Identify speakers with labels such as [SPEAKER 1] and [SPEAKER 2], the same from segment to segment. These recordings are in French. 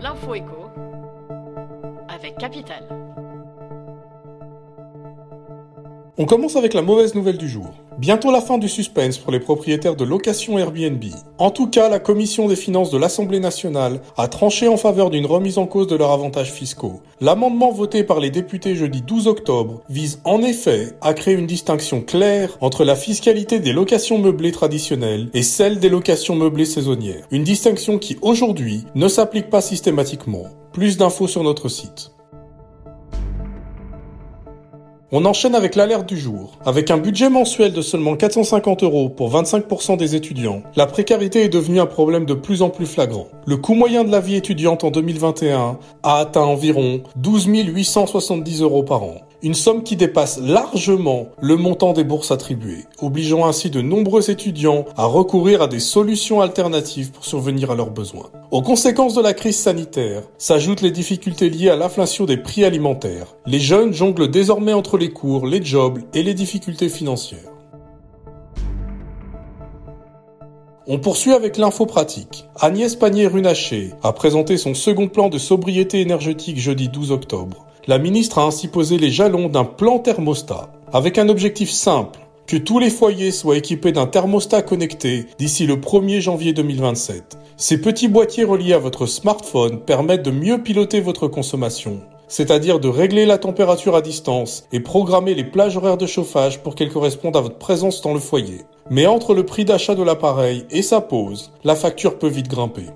[SPEAKER 1] L'info avec Capital.
[SPEAKER 2] On commence avec la mauvaise nouvelle du jour. Bientôt la fin du suspense pour les propriétaires de location Airbnb. En tout cas, la commission des finances de l'Assemblée nationale a tranché en faveur d'une remise en cause de leurs avantages fiscaux. L'amendement voté par les députés jeudi 12 octobre vise en effet à créer une distinction claire entre la fiscalité des locations meublées traditionnelles et celle des locations meublées saisonnières. Une distinction qui aujourd'hui ne s'applique pas systématiquement. Plus d'infos sur notre site. On enchaîne avec l'alerte du jour. Avec un budget mensuel de seulement 450 euros pour 25% des étudiants, la précarité est devenue un problème de plus en plus flagrant. Le coût moyen de la vie étudiante en 2021 a atteint environ 12 870 euros par an une somme qui dépasse largement le montant des bourses attribuées, obligeant ainsi de nombreux étudiants à recourir à des solutions alternatives pour survenir à leurs besoins. Aux conséquences de la crise sanitaire s'ajoutent les difficultés liées à l'inflation des prix alimentaires. Les jeunes jonglent désormais entre les cours, les jobs et les difficultés financières. On poursuit avec l'info pratique. Agnès Pannier-Runacher a présenté son second plan de sobriété énergétique jeudi 12 octobre la ministre a ainsi posé les jalons d'un plan thermostat, avec un objectif simple, que tous les foyers soient équipés d'un thermostat connecté d'ici le 1er janvier 2027. Ces petits boîtiers reliés à votre smartphone permettent de mieux piloter votre consommation, c'est-à-dire de régler la température à distance et programmer les plages horaires de chauffage pour qu'elles correspondent à votre présence dans le foyer. Mais entre le prix d'achat de l'appareil et sa pose, la facture peut vite grimper.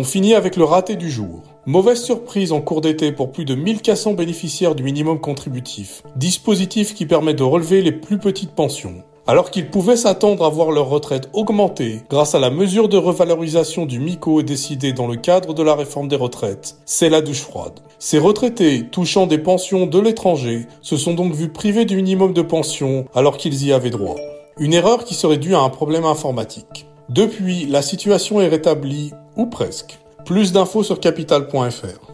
[SPEAKER 2] On finit avec le raté du jour. Mauvaise surprise en cours d'été pour plus de 1400 bénéficiaires du minimum contributif, dispositif qui permet de relever les plus petites pensions. Alors qu'ils pouvaient s'attendre à voir leur retraite augmenter grâce à la mesure de revalorisation du MICO décidée dans le cadre de la réforme des retraites, c'est la douche froide. Ces retraités touchant des pensions de l'étranger se sont donc vus privés du minimum de pension alors qu'ils y avaient droit. Une erreur qui serait due à un problème informatique. Depuis, la situation est rétablie, ou presque. Plus d'infos sur capital.fr.